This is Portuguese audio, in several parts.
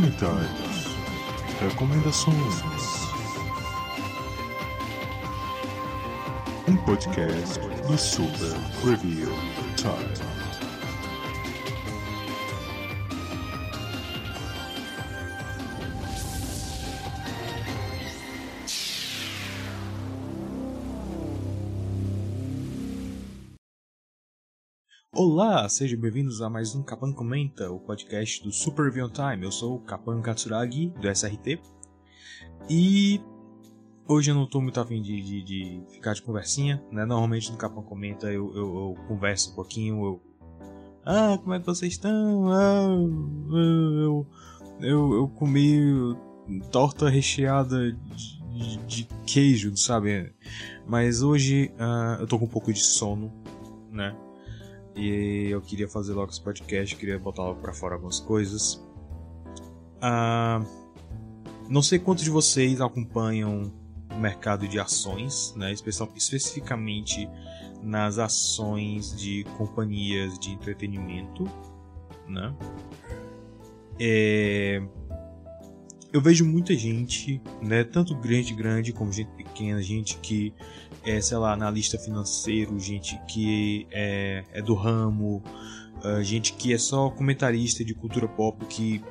comentários, recomendações. Um podcast do Super Review Time. Sejam bem-vindos a mais um Kapan Comenta, o podcast do Super Review Time. Eu sou o Kapan Katsuragi, do SRT. E hoje eu não estou muito afim de, de, de, ficar de conversinha, né? Normalmente no Kapan Comenta eu, eu, eu, converso um pouquinho, eu... Ah, como é que vocês estão? Ah, eu, eu, eu comi torta recheada de, de queijo, sabe? Mas hoje uh, eu tô com um pouco de sono, né? E eu queria fazer logo esse podcast, queria botar logo pra fora algumas coisas. Ah, não sei quantos de vocês acompanham o mercado de ações, né? especificamente nas ações de companhias de entretenimento, né? É... Eu vejo muita gente, né, tanto grande grande como gente pequena, gente que é, sei lá, analista financeiro, gente que é, é do ramo, uh, gente que é só comentarista de cultura pop, que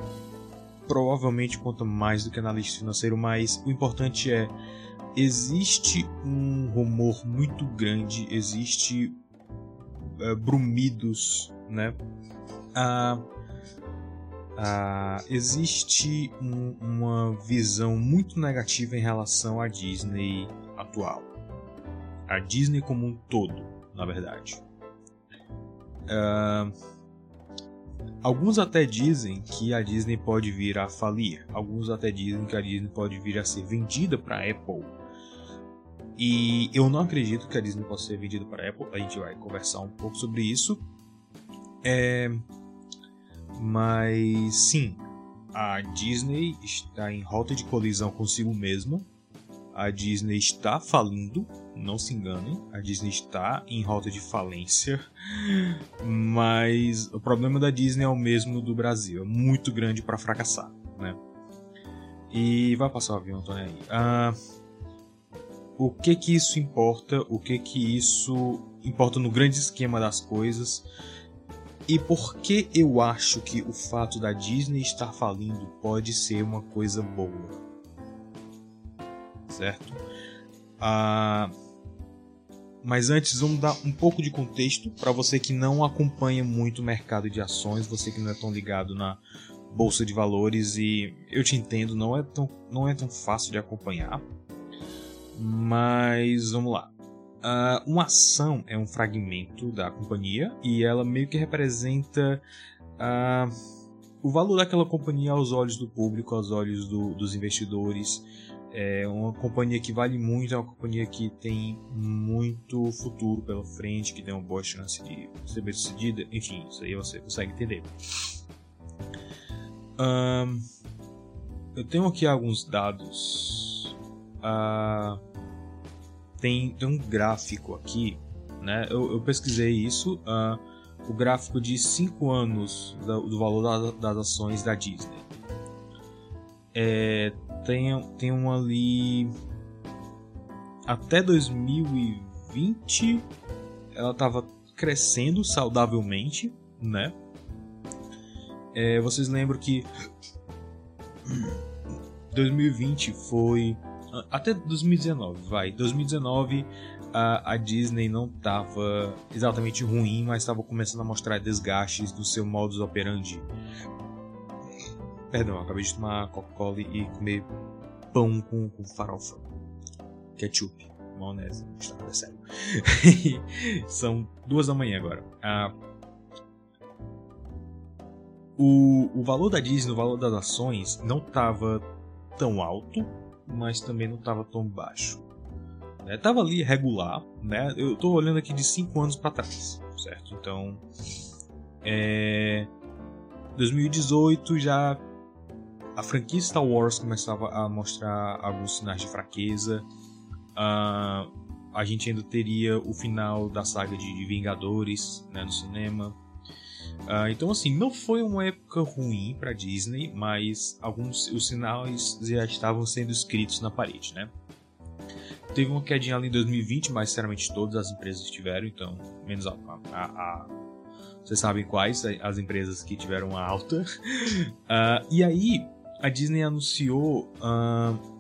provavelmente conta mais do que analista financeiro, mas o importante é existe um rumor muito grande, existe uh, brumidos, né? Uh, uh, existe um, uma visão muito negativa em relação à Disney atual a Disney como um todo, na verdade. Uh, alguns até dizem que a Disney pode vir a falir, alguns até dizem que a Disney pode vir a ser vendida para a Apple. E eu não acredito que a Disney possa ser vendida para a Apple, a gente vai conversar um pouco sobre isso. É... Mas sim, a Disney está em rota de colisão consigo mesma a Disney está falindo, não se enganem, a Disney está em rota de falência, mas o problema da Disney é o mesmo do Brasil, é muito grande para fracassar, né? E vai passar o avião, tô aí. Ah, o que que isso importa? O que que isso importa no grande esquema das coisas? E por que eu acho que o fato da Disney estar falindo pode ser uma coisa boa? certo? Ah, mas antes vamos dar um pouco de contexto para você que não acompanha muito o mercado de ações, você que não é tão ligado na bolsa de valores e eu te entendo, não é tão, não é tão fácil de acompanhar. Mas vamos lá. Uh, uma ação é um fragmento da companhia e ela meio que representa uh, o valor daquela companhia aos olhos do público, aos olhos do, dos investidores. É uma companhia que vale muito, é uma companhia que tem muito futuro pela frente, que tem uma boa chance de ser bem sucedida. Enfim, isso aí você consegue entender. Um, eu tenho aqui alguns dados. Uh, tem, tem um gráfico aqui, né? Eu, eu pesquisei isso. Uh, o gráfico de 5 anos do, do valor da, das ações da Disney. É, tem, tem um ali. Até 2020 ela estava crescendo saudavelmente, né? É, vocês lembram que 2020 foi até 2019, vai. 2019 a, a Disney não estava exatamente ruim, mas estava começando a mostrar desgastes do seu modus operandi. Perdão, acabei de tomar Coca-Cola e comer pão com, com farofa. Ketchup, maionese, é sério. São duas da manhã agora. Ah, o, o valor da Disney, o valor das ações, não estava tão alto, mas também não estava tão baixo. Né? Tava ali regular, né? Eu estou olhando aqui de 5 anos para trás, certo? Então, é... 2018 já a franquia Star Wars começava a mostrar alguns sinais de fraqueza. Uh, a gente ainda teria o final da saga de Vingadores né, no cinema. Uh, então, assim, não foi uma época ruim para Disney, mas alguns os sinais já estavam sendo escritos na parede, né? Teve uma quedinha ali em 2020, mas sinceramente todas as empresas tiveram, então, menos a, a, a vocês sabem quais as empresas que tiveram a alta. Uh, e aí, a Disney anunciou. Uh,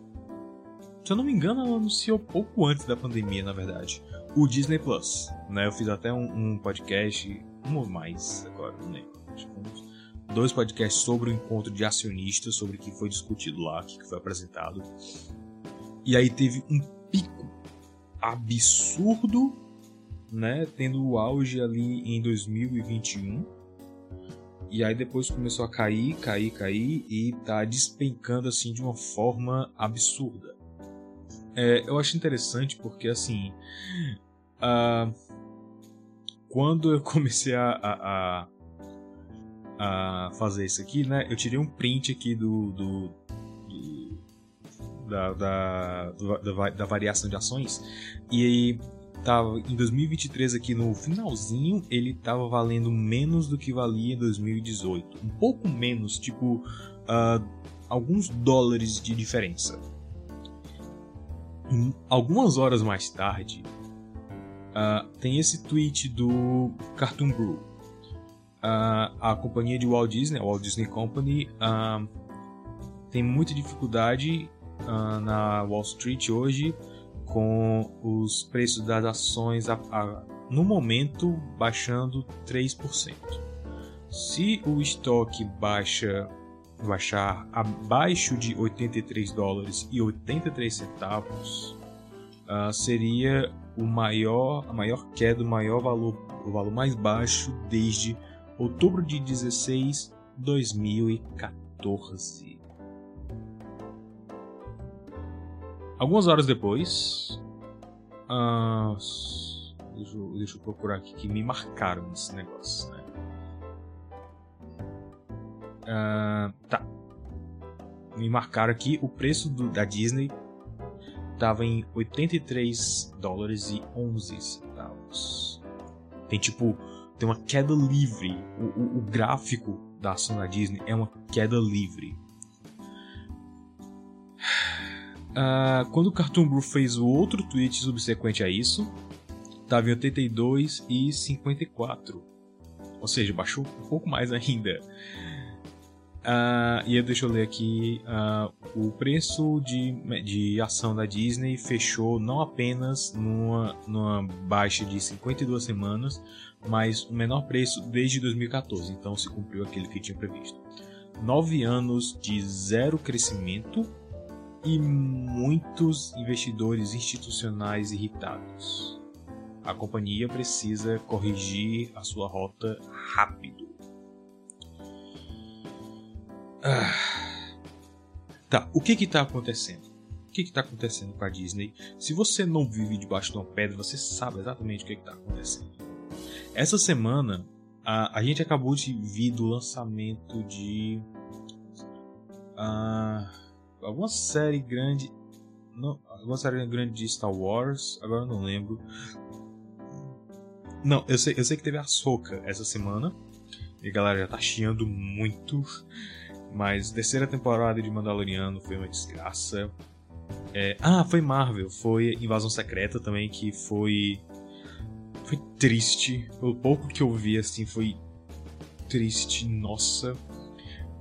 se eu não me engano, ela anunciou pouco antes da pandemia, na verdade. O Disney Plus. Né? Eu fiz até um, um podcast, um ou mais agora, lembro. Dois podcasts sobre o encontro de acionistas, sobre o que foi discutido lá, o que foi apresentado. E aí teve um pico absurdo, né? Tendo o auge ali em 2021 e aí depois começou a cair, cair, cair e tá despencando assim de uma forma absurda. É, eu acho interessante porque assim. Uh, quando eu comecei a, a, a, fazer isso aqui, né? Eu tirei um print aqui do. do, do da, da, da, da variação de ações. E aí tava em 2023 aqui no finalzinho, ele tava valendo menos do que valia em 2018. Um pouco menos, tipo uh, alguns dólares de diferença. Algumas horas mais tarde, uh, tem esse tweet do Cartoon Brew. Uh, a companhia de Walt Disney, a Walt Disney Company, tem muita dificuldade na Wall Street hoje com os preços das ações a, a, no momento baixando 3%. Se o estoque baixa baixar abaixo de 83 dólares e 83 centavos, uh, seria o maior, a maior queda, o maior valor, o valor mais baixo desde outubro de 16, 2014. Algumas horas depois. Uh, deixa, eu, deixa, eu, procurar aqui que me marcaram nesse negócio, né? Uh, tá. Me marcaram aqui o preço do, da Disney estava em 83 dólares e 11 centavos. Tem tipo, tem uma queda livre. O, o, o gráfico da ação da Disney é uma queda livre. Uh, quando o Cartoon Brew fez o outro tweet subsequente a isso, estava em 82 e 54. Ou seja, baixou um pouco mais ainda. Uh, e deixa eu ler aqui. Uh, o preço de, de ação da Disney fechou não apenas numa, numa baixa de 52 semanas, mas o menor preço desde 2014. Então se cumpriu aquilo que tinha previsto. Nove anos de zero crescimento e muitos investidores institucionais irritados. A companhia precisa corrigir a sua rota rápido. Ah. Tá, o que que tá acontecendo? O que que tá acontecendo com a Disney? Se você não vive debaixo de uma pedra, você sabe exatamente o que que tá acontecendo. Essa semana, a, a gente acabou de vir do lançamento de... Uh, alguma série grande. Não, alguma série grande de Star Wars, agora eu não lembro. Não, eu sei, eu sei que teve a Soca essa semana. E a galera já tá chiando muito. Mas terceira temporada de Mandaloriano foi uma desgraça. É, ah, foi Marvel, foi Invasão Secreta também, que foi. Foi triste. Pelo pouco que eu vi, assim, foi triste. Nossa.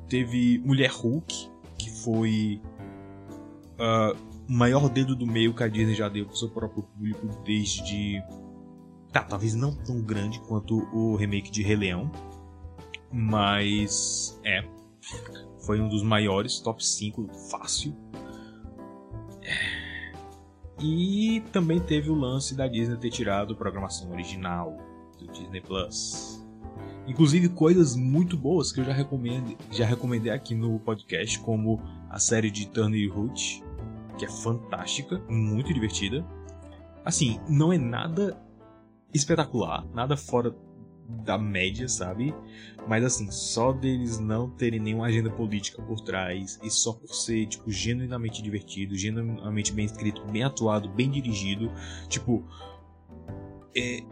Teve Mulher Hulk, que foi uh, o maior dedo do meio que a Disney já deu pro seu próprio público desde. Tá, talvez não tão grande quanto o remake de Rei Leão. Mas. É. Foi um dos maiores, top 5, fácil. E também teve o lance da Disney ter tirado a programação original do Disney Plus. Inclusive coisas muito boas que eu já já recomendei aqui no podcast, como a série de Turner Root, que é fantástica, muito divertida. Assim, não é nada espetacular, nada fora da média, sabe? Mas assim, só deles não terem nenhuma agenda política por trás e só por ser, tipo, genuinamente divertido, genuinamente bem escrito, bem atuado, bem dirigido, tipo. É.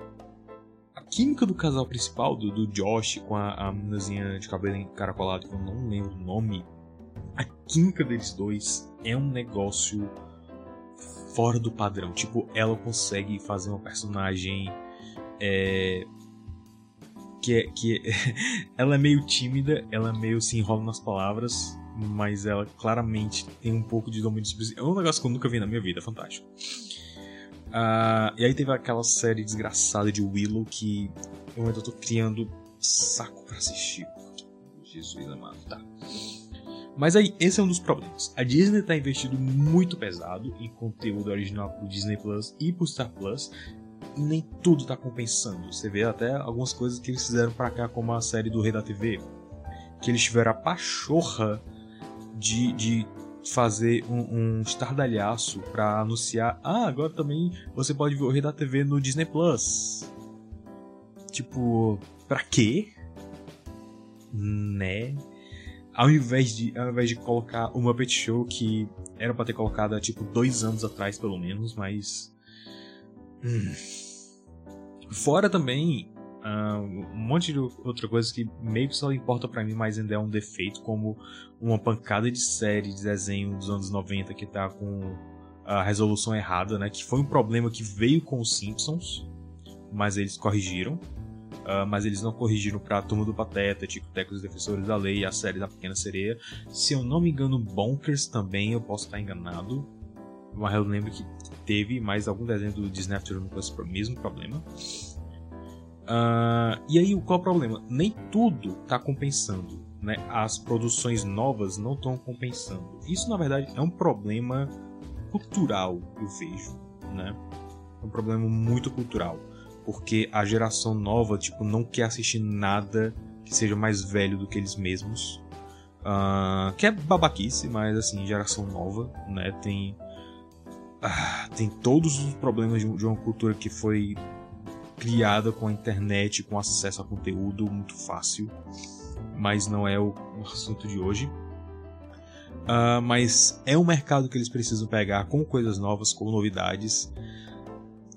A química do casal principal, do, do Josh com a, a meninazinha de cabelo encaracolado, que eu não lembro o nome, a química deles dois é um negócio fora do padrão. Tipo, ela consegue fazer uma personagem é, que é, que é, ela é meio tímida, ela meio se enrola nas palavras, mas ela claramente tem um pouco de domínio expressivo. É um negócio que eu nunca vi na minha vida, é fantástico. Uh, e aí teve aquela série desgraçada de Willow que eu ainda tô criando saco para assistir. Jesus amado, tá. Mas aí, esse é um dos problemas. A Disney está investindo muito pesado em conteúdo original pro Disney Plus e pro Star Plus, e nem tudo está compensando. Você vê até algumas coisas que eles fizeram para cá, como a série do Rei da TV, que eles tiveram a pachorra de, de fazer um, um estardalhaço para anunciar: ah, agora também você pode ver o Rei da TV no Disney Plus. Tipo, pra quê? Né? Ao invés de, ao invés de colocar o Muppet Show, que era para ter colocado há tipo dois anos atrás, pelo menos, mas. Hum Fora também uh, um monte de outra coisa que meio que só importa para mim, mas ainda é um defeito, como uma pancada de série de desenho dos anos 90 que tá com a resolução errada, né? Que foi um problema que veio com os Simpsons, mas eles corrigiram. Uh, mas eles não corrigiram pra Turma do Pateta, Tico Teco Defensores da Lei, a série da Pequena Sereia. Se eu não me engano, Bonkers também, eu posso estar enganado. Mas eu lembro que teve mais algum desenho do Disney Afternoon com esse mesmo problema. Uh, e aí, qual é o problema? Nem tudo está compensando. Né? As produções novas não estão compensando. Isso, na verdade, é um problema cultural, eu vejo. Né? É um problema muito cultural. Porque a geração nova tipo, não quer assistir nada que seja mais velho do que eles mesmos. Uh, que é babaquice, mas assim, geração nova, né? Tem ah, tem todos os problemas de, uma cultura que foi criada com a internet, com acesso a conteúdo muito fácil, mas não é o, assunto de hoje. Uh, mas é um mercado que eles precisam pegar com coisas novas, com novidades.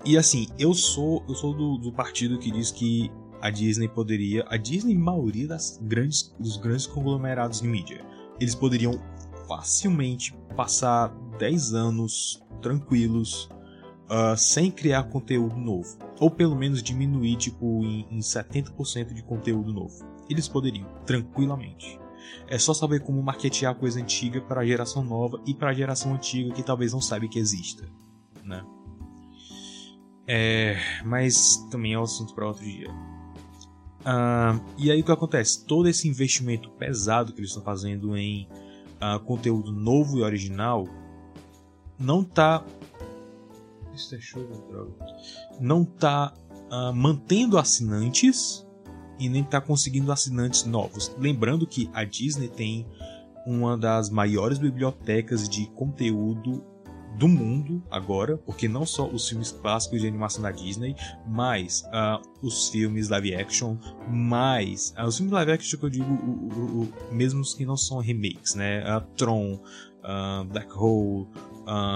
E assim, eu sou eu sou do, do partido que diz que a Disney poderia, a Disney e maioria das grandes, dos grandes conglomerados de mídia, eles poderiam facilmente passar 10 anos tranquilos, uh, sem criar conteúdo novo. Ou pelo menos diminuir tipo, em, em 70% de conteúdo novo. Eles poderiam, tranquilamente. É só saber como marketear coisa antiga para a geração nova e para a geração antiga que talvez não saiba que exista. Né? É, mas também é um assunto para outro dia. Uh, e aí o que acontece? Todo esse investimento pesado que eles estão fazendo em uh, conteúdo novo e original não tá. Isso é show, droga. Não tá uh, mantendo assinantes e nem tá conseguindo assinantes novos. Lembrando que a Disney tem uma das maiores bibliotecas de conteúdo do mundo agora, porque não só os filmes clássicos de animação da Disney, mas uh, os filmes live action, mais uh, os filmes live action que eu digo, o, o, o, mesmo os que não são remakes, né? Uh, Tron, Black Hole,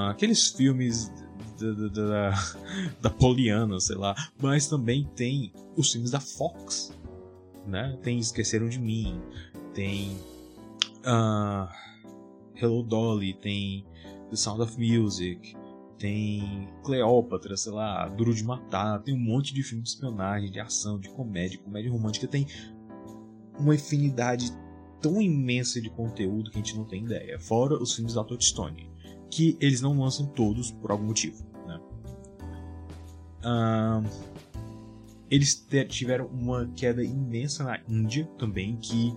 aqueles filmes da, da, da, Poliana, sei lá, mas também tem os filmes da Fox, né? Tem Esqueceram de Mim, tem Hello Dolly, tem The Sound of Music, tem Cleópatra, sei lá, Duro de Matar, tem um monte de filme de espionagem, de ação, de comédia, comédia romântica, tem uma infinidade tão imensa de conteúdo que a gente não tem ideia. Fora os filmes da Touchstone, que eles não lançam todos por algum motivo. Né? Uh, eles tiveram uma queda imensa na Índia também, que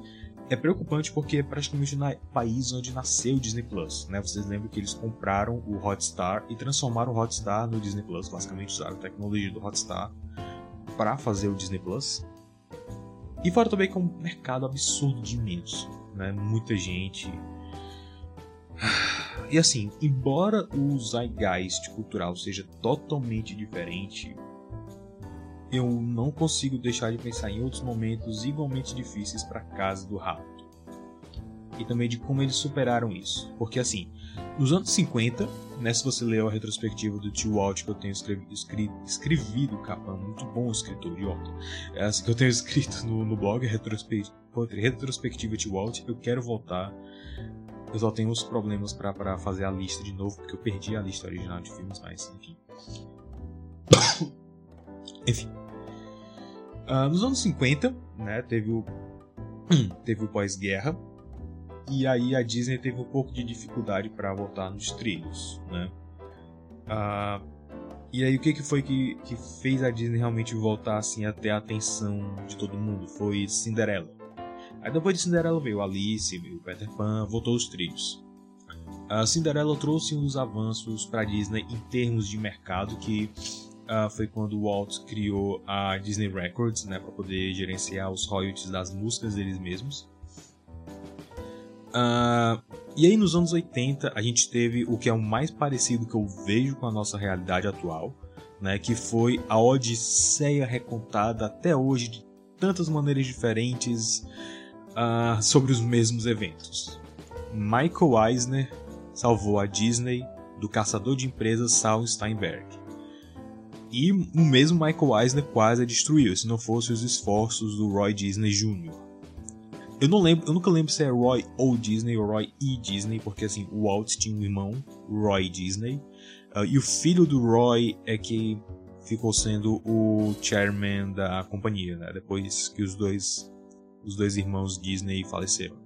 é preocupante porque é praticamente no país onde nasceu o Disney Plus, né? Vocês lembram que eles compraram o Hotstar e transformaram o Hotstar no Disney Plus, basicamente usaram a tecnologia do Hotstar para fazer o Disney Plus. E fora também que é um mercado absurdo de imenso, né? Muita gente. E assim, embora o zeitgeist cultural seja totalmente diferente, eu não consigo deixar de pensar em outros momentos igualmente difíceis para a casa do rato. E também de como eles superaram isso. Porque assim, nos anos 50, né, se você leu a retrospectiva do Tio Walt que eu tenho escrevi, escrevi, escrevido, Capão, muito bom escritor Otto, é assim que eu tenho escrito no, no blog, retrospectiva, retrospectiva Tio Walt, eu quero voltar. Eu só tenho uns problemas para fazer a lista de novo, porque eu perdi a lista original de filmes, mas enfim. enfim. Uh, nos anos 50, né, teve o, teve o pós-guerra, e aí a Disney teve um pouco de dificuldade para voltar nos trilhos, né? Ah, e aí o que, que foi que, que fez a Disney realmente voltar assim até a atenção de todo mundo? Foi Cinderela. Aí depois de Cinderela veio Alice, veio Peter Pan, voltou os trilhos. A Cinderela trouxe um dos avanços para Disney em termos de mercado, que uh, foi quando o Walt criou a Disney Records, né, para poder gerenciar os royalties das músicas deles mesmos. Uh, e aí nos anos 80 a gente teve o que é o mais parecido que eu vejo com a nossa realidade atual, né, que foi a Odisseia recontada até hoje de tantas maneiras diferentes uh, sobre os mesmos eventos. Michael Eisner salvou a Disney do caçador de empresas Saul Steinberg. E o mesmo Michael Eisner quase a destruiu, se não fossem os esforços do Roy Disney Jr. Eu não lembro, eu nunca lembro se é Roy ou Disney ou Roy e Disney, porque assim, o Walt tinha um irmão, Roy Disney, uh, e o filho do Roy é que ficou sendo o chairman da companhia, né? Depois que os dois, os dois irmãos Disney faleceram.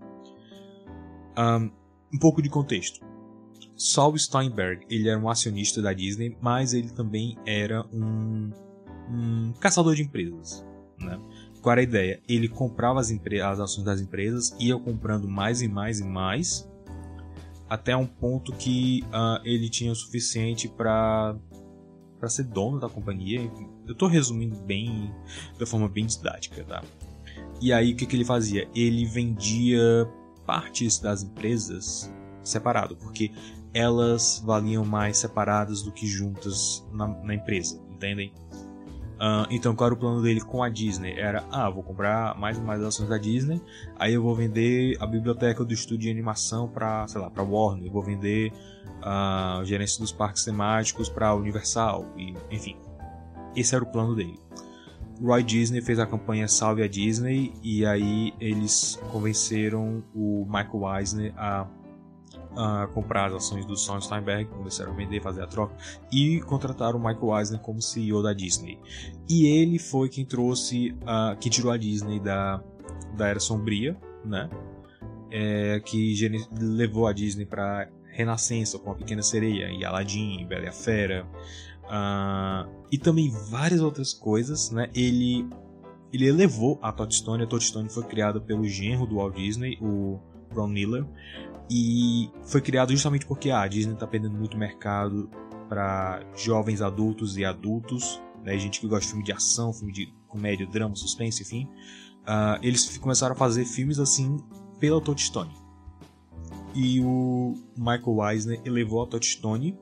Um, um pouco de contexto. Saul Steinberg, ele era um acionista da Disney, mas ele também era um, um caçador de empresas, né? Qual era a ideia? Ele comprava as, as ações das empresas, ia comprando mais e mais e mais, até um ponto que uh, ele tinha o suficiente para para ser dono da companhia. Eu estou resumindo bem, da forma bem didática, tá? E aí o que, que ele fazia? Ele vendia partes das empresas separado, porque elas valiam mais separadas do que juntas na, na empresa, entendem? Uh, então, qual era o plano dele com a Disney? Era, ah, vou comprar mais e mais ações da Disney, aí eu vou vender a biblioteca do estúdio de animação para, sei lá, para Warner, eu vou vender a uh, gerência dos parques temáticos para Universal, e, enfim. Esse era o plano dele. Roy Disney fez a campanha Salve a Disney e aí eles convenceram o Michael Eisner a uh, comprar as ações do Sean Steinberg, começaram a vender, fazer a troca e contrataram o Michael Eisner como CEO da Disney. E ele foi quem trouxe, uh, quem tirou a Disney da, da era sombria, né? É, que levou a Disney para renascença com a Pequena Sereia e Aladdin, Bela e a Fera uh, e também várias outras coisas, né? Ele ele elevou a Todd A Todd foi criada pelo genro do Walt Disney, o Ron Miller, e foi criado justamente porque ah, a Disney está perdendo muito mercado para jovens adultos e adultos, né, gente que gosta de filme de ação, filme de comédia, drama, suspense, enfim. Uh, eles começaram a fazer filmes assim pela Touchstone. E o Michael Eisner elevou a Touchstone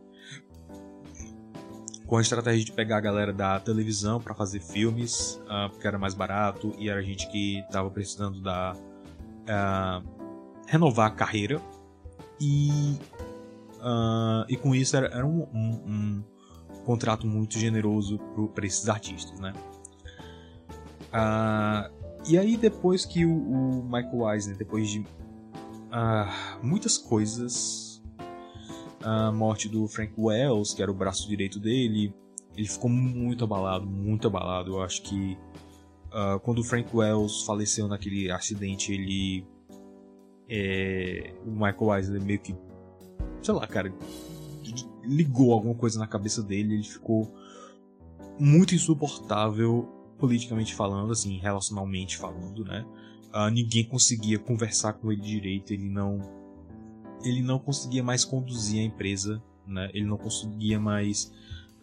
com a estratégia de pegar a galera da televisão para fazer filmes, uh, porque era mais barato e era gente que estava precisando da uh, renovar a carreira e, uh, e com isso era, era um, um, um, contrato muito generoso para esses artistas, né? Uh, e aí depois que o, o Michael Eisner, depois de uh, muitas coisas, a morte do Frank Wells, que era o braço direito dele, ele ficou muito abalado, muito abalado. Eu acho que quando o Frank Wells faleceu naquele acidente, ele é, o Michael Eisner meio que, sei lá, cara, ligou alguma coisa na cabeça dele, ele ficou muito insuportável politicamente falando, assim, relacionalmente falando, né? Uh, ninguém conseguia conversar com ele direito, ele não ele não conseguia mais conduzir a empresa, né? Ele não conseguia mais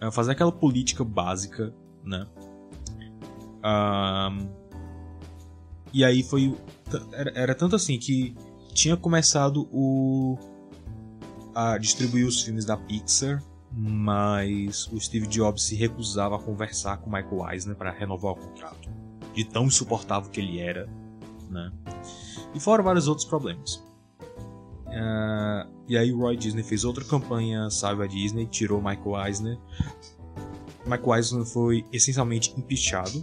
uh, fazer aquela política básica, né? Uh, E aí foi. Era, era tanto assim que tinha começado o. a distribuir os filmes da Pixar, mas o Steve Jobs se recusava a conversar com Michael Eisner para renovar o contrato. De tão insuportável que ele era, né? E fora vários outros problemas. Uh, e aí o Roy Disney fez outra campanha, saiu a Disney, tirou Michael Eisner. Michael Eisner foi essencialmente empichado,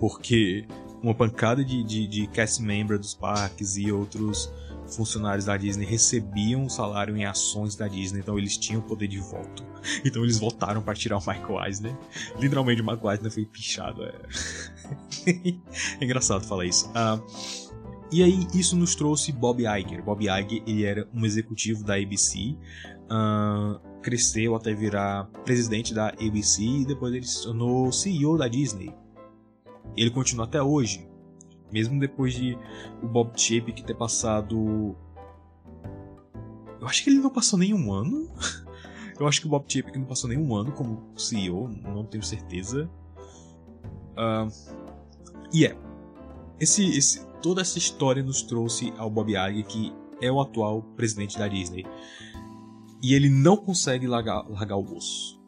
porque uma pancada de, de, de cast member dos parques e outros funcionários da Disney recebiam salário em ações da Disney, então eles tinham poder de voto. Então eles votaram para tirar o Michael Eisner. Literalmente o Michael Eisner foi pichado. É, é engraçado falar isso. Uh, e aí isso nos trouxe Bob Iger. Bob Iger ele era um executivo da ABC, uh, cresceu até virar presidente da ABC e depois ele se tornou CEO da Disney. Ele continua até hoje, mesmo depois de o Bob Chapek ter passado. Eu acho que ele não passou nenhum ano. Eu acho que o Bob Chapek não passou nenhum ano como CEO, não tenho certeza. Uh, e é. Esse, esse, toda essa história nos trouxe ao Bob Iger, que é o atual presidente da Disney. E ele não consegue largar, largar o osso.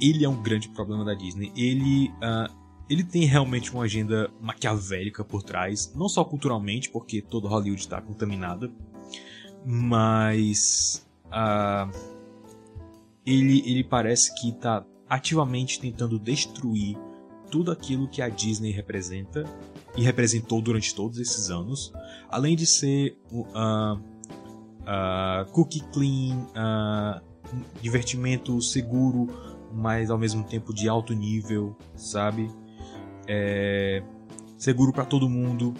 Ele é um grande problema da Disney. Ele, uh, ele tem realmente uma agenda maquiavélica por trás, não só culturalmente, porque todo Hollywood está contaminada, mas uh, ele, ele parece que está ativamente tentando destruir tudo aquilo que a Disney representa e representou durante todos esses anos, além de ser uh, uh, cookie clean, divertimento seguro, mas ao mesmo tempo de alto nível, sabe? É, seguro para todo mundo.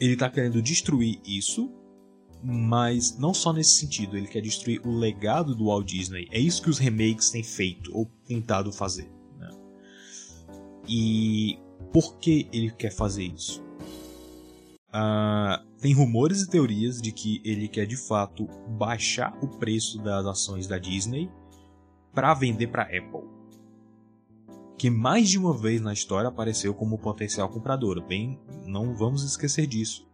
Ele tá querendo destruir isso, mas não só nesse sentido, ele quer destruir o legado do Walt Disney. É isso que os remakes têm feito ou tentado fazer. Né? E por que ele quer fazer isso? Uh, tem rumores e teorias de que ele quer de fato baixar o preço das ações da Disney para vender para Apple, que mais de uma vez na história apareceu como potencial compradora. Bem, não vamos esquecer disso.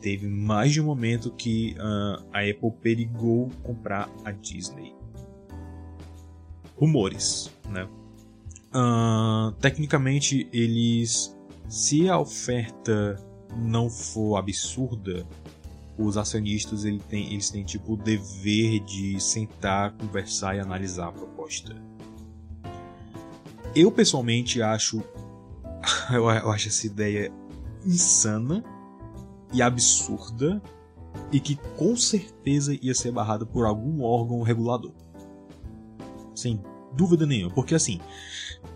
Teve mais de um momento que uh, a Apple perigou comprar a Disney. Rumores, né? Uh, tecnicamente, eles. Se a oferta não for absurda, os acionistas eles têm, eles têm tipo o dever de sentar, conversar e analisar a proposta. Eu pessoalmente acho. Eu, acho essa ideia insana e absurda e que com certeza ia ser barrada por algum órgão regulador. Sem dúvida nenhuma. Porque assim,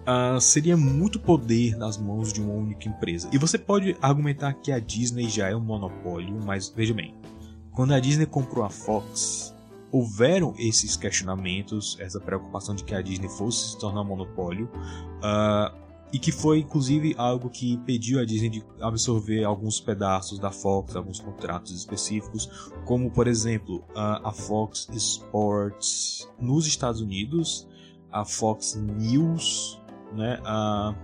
uh, seria muito poder nas mãos de uma única empresa. E você pode argumentar que a Disney já é um monopólio, mas veja bem, quando a Disney comprou a Fox, houveram esses questionamentos, essa preocupação de que a Disney fosse se tornar um monopólio, uh, e que foi inclusive algo que impediu a Disney de absorver alguns pedaços da Fox, alguns contratos específicos, como por exemplo uh, a Fox Sports nos Estados Unidos, a Fox News né? Ah,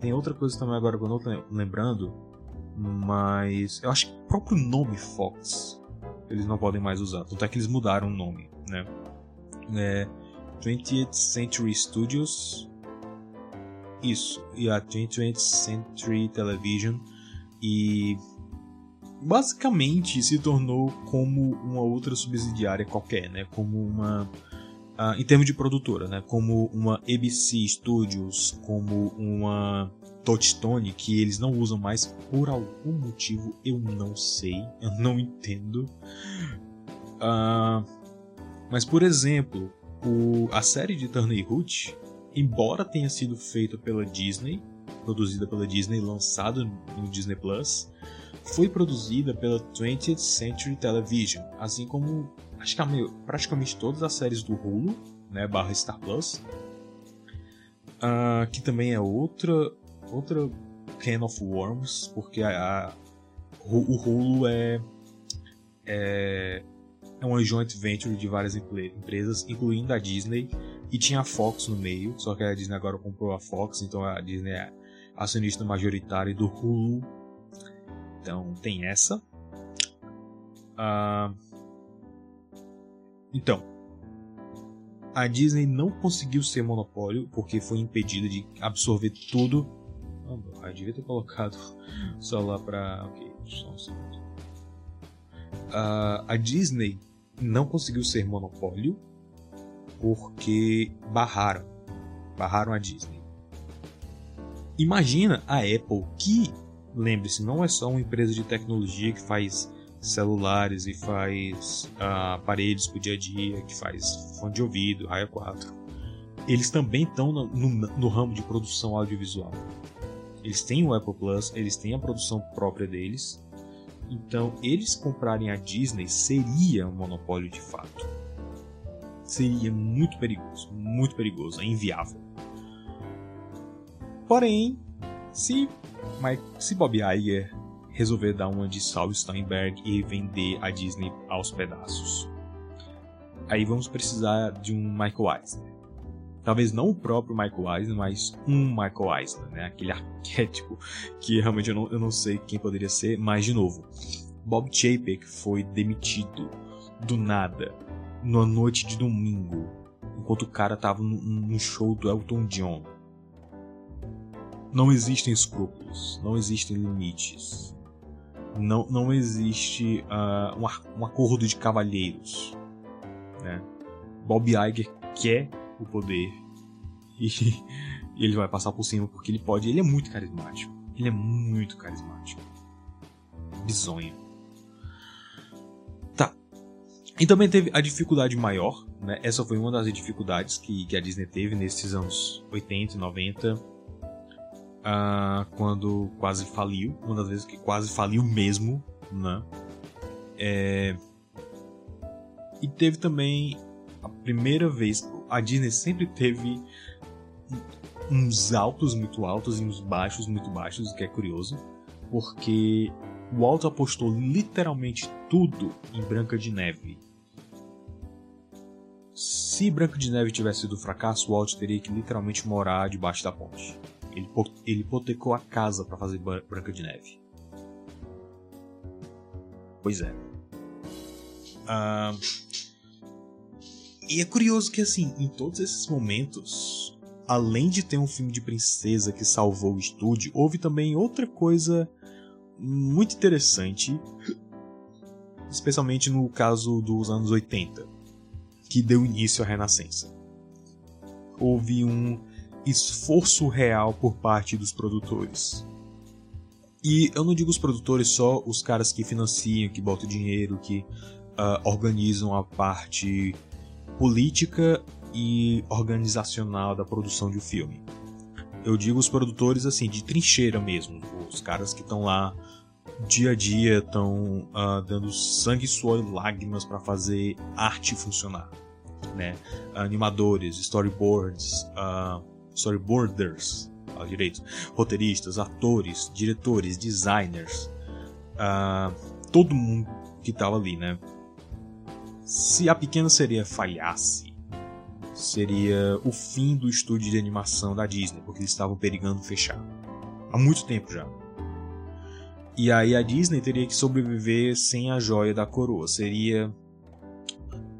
tem outra coisa também agora que eu não tô lembrando, mas eu acho que o próprio nome Fox eles não podem mais usar, tanto é que eles mudaram o nome, né? É 20th Century Studios, isso, e a 20th Century Television, e basicamente se tornou como uma outra subsidiária qualquer, né? Como uma uh, em termos de produtora, né? Como uma ABC Studios, como uma Touchstone, que eles não usam mais por algum motivo, eu não sei, eu não entendo. Uh, mas, por exemplo, o, a série de Turner Hood, embora tenha sido feita pela Disney, produzida pela Disney, lançada no Disney Plus, foi produzida pela 20th Century Television, assim como acho que praticamente todas as séries do Hulu, né, barra Star Plus, uh, que também é outra outra Can of Worms, porque a, a o Hulu é, é é uma joint venture de várias empresas, incluindo a Disney, e tinha a Fox no meio, só que a Disney agora comprou a Fox, então a Disney é, acionista majoritário do Hulu. Então tem essa. Uh, então, a Disney não conseguiu ser monopólio porque foi impedida de absorver tudo. Oh, devia ter colocado o celular para. Ok, só um segundo. Uh, a Disney não conseguiu ser monopólio porque barraram. Barraram a Disney. Imagina a Apple, que, lembre-se, não é só uma empresa de tecnologia que faz celulares e faz uh, aparelhos para dia a dia, que faz fone de ouvido, raio 4. Eles também estão no, no, no, ramo de produção audiovisual. Eles têm o Apple Plus, eles têm a produção própria deles. Então, eles comprarem a Disney seria um monopólio de fato. Seria muito perigoso, muito perigoso, é inviável. Porém, se, se Bob Iger resolver dar uma de Saul Steinberg e vender a Disney aos pedaços. Aí vamos precisar de um Michael Eisner. Talvez não o próprio Michael Eisner, mas um Michael Eisner, né? Aquele arquétipo que realmente eu não, eu não sei quem poderia ser, mas de novo, Bob Chapek foi demitido do nada numa noite de domingo, enquanto o cara tava no show do Elton John. Não existem escrúpulos, não existem limites não, não existe uh, um, um, acordo de cavalheiros. Né? Bob Iger quer o poder e, ele vai passar por cima porque ele pode. Ele é muito carismático. Ele é muito carismático. Bizonho. Tá. E também teve a dificuldade maior. Né? Essa foi uma das dificuldades que, que a Disney teve nesses anos 80 e 90 uh, quando quase faliu, uma das vezes que quase faliu mesmo, né? É... E teve também a primeira vez, a Disney sempre teve uns altos muito altos e uns baixos muito baixos, o que é curioso, porque o Walt apostou literalmente tudo em Branca de Neve. Se Branca de Neve tivesse sido um fracasso, o Walt teria que literalmente morar debaixo da ponte. Ele, ele hipotecou a casa para fazer Branca de Neve. Pois é. Ah, e é curioso que, assim, em todos esses momentos, além de ter um filme de princesa que salvou o estúdio, houve também outra coisa muito interessante, especialmente no caso dos anos 80, que deu início à Renascença. Houve um esforço real por parte dos produtores. E eu não digo os produtores só os caras que financiam, que botam dinheiro, que uh, organizam a parte política e organizacional da produção de um filme. Eu digo os produtores assim, de trincheira mesmo, os caras que estão lá dia a dia, estão uh, ah, dando sangue, suor e lágrimas para fazer arte funcionar. Né? Animadores, storyboards, uh, storyboarders, fala direito, roteiristas, atores, diretores, designers, uh, todo mundo que estava ali, né? Se a Pequena Sereia falhasse, seria o fim do estúdio de animação da Disney, porque eles estavam perigando fechar. Há muito tempo já. E aí a Disney teria que sobreviver sem a joia da coroa. Seria.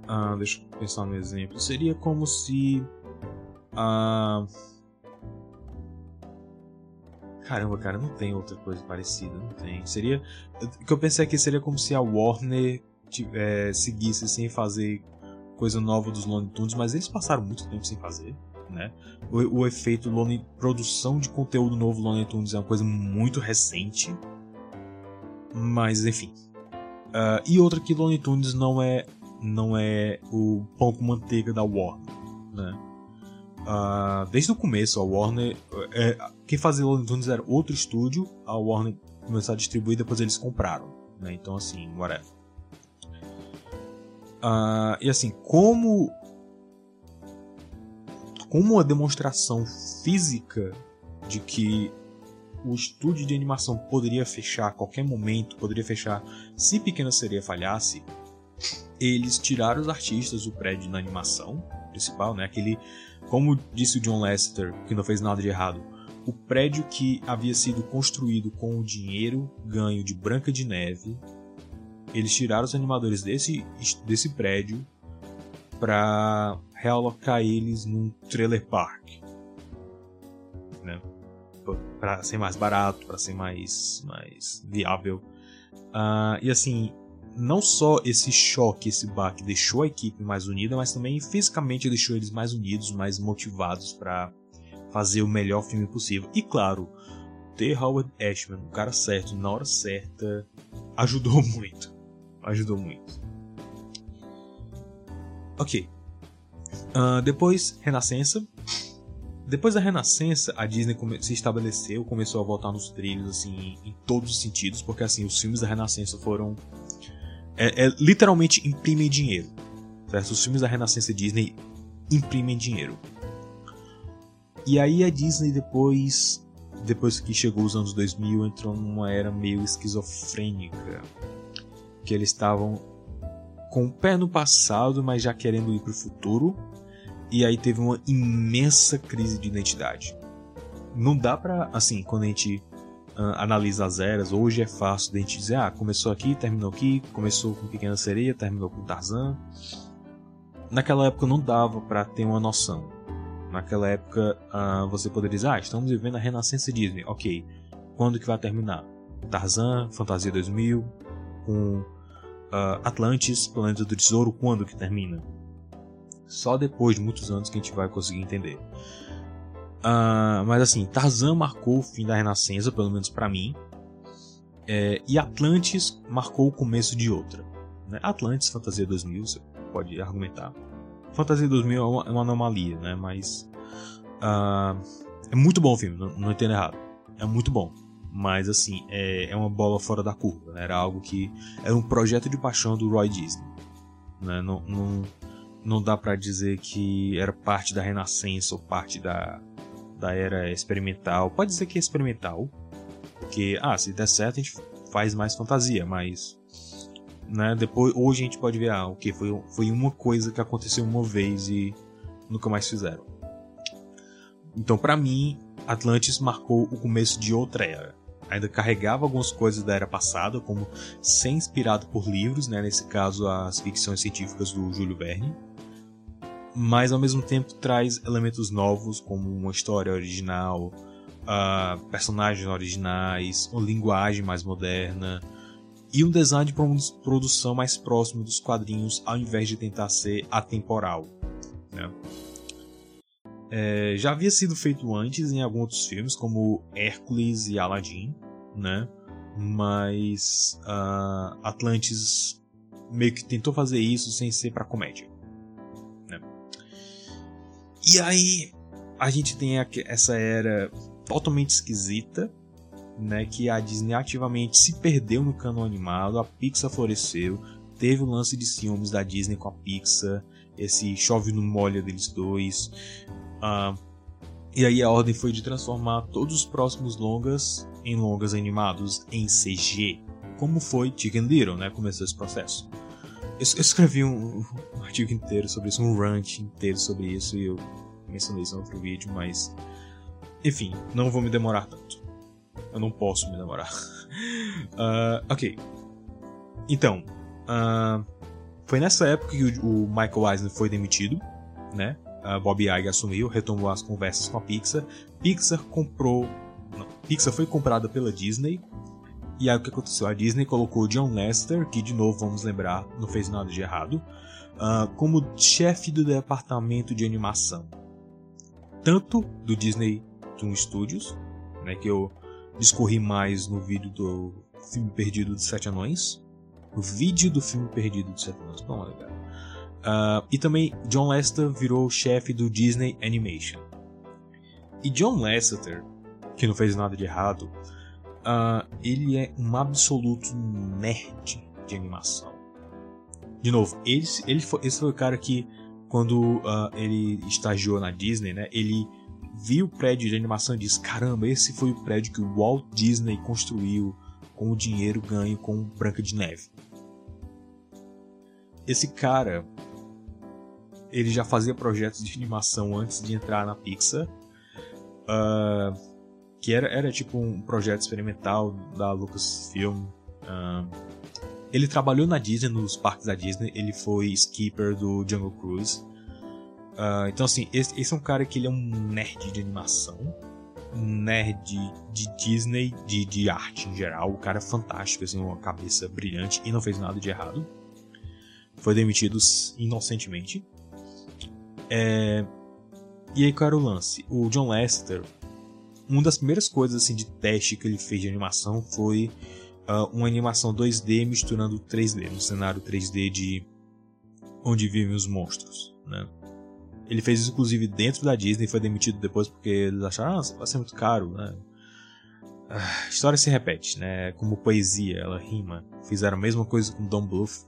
Ah, deixa eu pensar no exemplo. Seria como se ah... Caramba, cara, não tem outra coisa parecida, não tem. Seria. O que eu pensei aqui seria como se a Warner é, seguisse sem fazer coisa nova dos Looney Tunes, mas eles passaram muito tempo sem fazer. Né? O, o efeito Looney, produção de conteúdo novo Looney Tunes é uma coisa muito recente. Mas enfim. Uh, e outra que Looney Tunes não é não é o pão com manteiga da Warner, né? Uh, desde o começo, a Warner. É, quem fazia Looney Tunes era outro estúdio, a Warner começou a distribuir depois eles compraram. Né? Então, assim, whatever. Uh, e assim, como. Como uma demonstração física de que o estúdio de animação poderia fechar a qualquer momento, poderia fechar se Pequena Sereia falhasse, eles tiraram os artistas do prédio na animação principal, né? Aquele como disse o John Lester, que não fez nada de errado, o prédio que havia sido construído com o dinheiro ganho de Branca de Neve, eles tiraram os animadores desse, desse prédio para realocar eles num trailer park, né? Para ser mais barato, para ser mais mais viável. Uh, e assim, não só esse choque, esse baque deixou a equipe mais unida, mas também fisicamente deixou eles mais unidos, mais motivados para fazer o melhor filme possível. E claro, ter Howard Ashman, o cara certo, na hora certa, ajudou muito. Ajudou muito. Ok. Uh, depois, Renascença. Depois da Renascença, a Disney se estabeleceu, começou a voltar nos trilhos, assim, em todos os sentidos, porque, assim, os filmes da Renascença foram... É, é literalmente imprimem dinheiro, certo? Os filmes da Renascença Disney imprimem dinheiro. E aí a Disney depois, depois que chegou os anos 2000, entrou numa era meio esquizofrênica, que eles estavam com o pé no passado, mas já querendo ir para o futuro. E aí teve uma imensa crise de identidade. Não dá para, assim, quando a gente uh, analisa as eras, hoje é fácil de a gente dizer, ah, começou aqui, terminou aqui, começou com Pequena Sereia, terminou com Tarzan. Naquela época não dava para ter uma noção. Naquela época uh, você poderia dizer, ah, estamos vivendo a renascença Disney. Ok, quando que vai terminar? Tarzan, Fantasia 2000, com uh, Atlantis, Planeta do Tesouro, quando que termina? Só depois de muitos anos que a gente vai conseguir entender. Uh, mas assim, Tarzan marcou o fim da Renascença, pelo menos para mim. É, e Atlantis marcou o começo de outra. Né? Atlantis, Fantasia 2000, você pode argumentar. Fantasia 2000 é uma, é uma anomalia, né? Mas. Uh, é muito bom o filme, não, não entendo errado. É muito bom. Mas, assim, é, é uma bola fora da curva. Né? Era algo que. Era um projeto de paixão do Roy Disney. Né? Não, não, não dá para dizer que era parte da Renascença ou parte da, da era experimental. Pode dizer que é experimental. Porque, ah, se der certo a gente faz mais fantasia, mas né? Depois, hoje a gente pode ver, ah, o que foi, foi uma coisa que aconteceu uma vez e nunca mais fizeram. Então, para mim, Atlantis marcou o começo de outra era. Ainda carregava algumas coisas da era passada, como ser inspirado por livros, né? nesse caso as ficções científicas do Júlio Verne, mas ao mesmo tempo traz elementos novos, como uma história original, uh, personagens originais, uma linguagem mais moderna, e um design de produção mais próximo dos quadrinhos ao invés de tentar ser atemporal. Né? É, já havia sido feito antes em alguns outros filmes, como Hércules e Aladdin, né? mas uh, Atlantis meio que tentou fazer isso sem ser para comédia. Né? E aí a gente tem essa era totalmente esquisita né, que a Disney ativamente se perdeu no cano animado, a Pixar floresceu, teve o lance de ciúmes da Disney com a Pixar, esse chove no molha deles dois. Uh, e aí a ordem foi de transformar todos os próximos longas em longas animados em CG, como foi Chicken Little, né? Começou esse processo. Eu, escrevi um, um, artigo inteiro sobre isso, um rant inteiro sobre isso, e eu mencionei isso no outro vídeo, mas enfim, não vou me demorar tanto. Eu não posso me namorar. uh, ok. Então, uh, foi nessa época que o, o, Michael Eisner foi demitido, né? Bob Iger assumiu, retomou as conversas com a Pixar. Pixar comprou. Não, Pixar foi comprada pela Disney. E aí o que aconteceu? A Disney colocou John Lester, que de novo vamos lembrar, não fez nada de errado, uh, como chefe do departamento de animação. Tanto do Disney Toon Studios, né, que eu discorri mais no vídeo do filme Perdido dos Sete Anões. No vídeo do filme Perdido dos Sete Anões. Vamos lá, uh, e também John Lasseter virou chefe do Disney Animation. E John Lasseter, que não fez nada de errado, uh, ele é um absoluto nerd de animação. De novo, ele, ele foi, esse foi o cara que, quando uh, ele estagiou na Disney, né, ele viu o prédio de animação e disse: Caramba, esse foi o prédio que o Walt Disney construiu com o dinheiro ganho com Branca de Neve. Esse cara, ele já fazia projetos de animação antes de entrar na Pixar. Uh, que era, era tipo um projeto experimental da Lucasfilm. Uh, ele trabalhou na Disney, nos parques da Disney, ele foi skipper do Jungle Cruise. Uh, então, assim, esse, esse, é um cara que ele é um nerd de animação, um nerd de Disney, de, de arte em geral. O cara é fantástico, assim, uma cabeça brilhante e não fez nada de errado. Foi demitido inocentemente. É... E aí, qual era o lance? O John Lester, uma das primeiras coisas assim de teste que ele fez de animação foi uh, uma animação 2D misturando 3D, um cenário 3D de onde vivem os monstros, né? Ele fez isso inclusive dentro da Disney e foi demitido depois porque eles acharam, ah, vai ser muito caro, né? A história se repete, né? Como poesia, ela rima. Fizeram a mesma coisa com Don Bluth.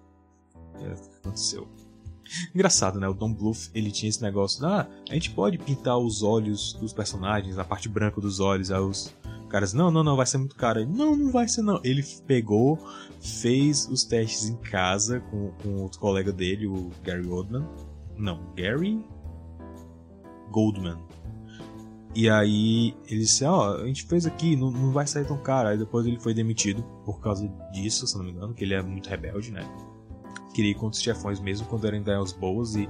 É o que aconteceu. Engraçado, né? O Don Bluth, ele tinha esse negócio, de, ah, a gente pode pintar os olhos dos personagens, a parte branca dos olhos, aí os caras, não, não, não, vai ser muito caro. Ele, não, não vai ser não. Ele pegou, fez os testes em casa com, com outro colega dele, o Gary Oldman. Não, Gary Goldman. E aí ele disse, ó, oh, a gente fez aqui, não, não vai sair tão caro. Aí depois ele foi demitido por causa disso, se não me engano, que ele é muito rebelde, né? Queria ir contra os chefões mesmo quando eram ideias boas e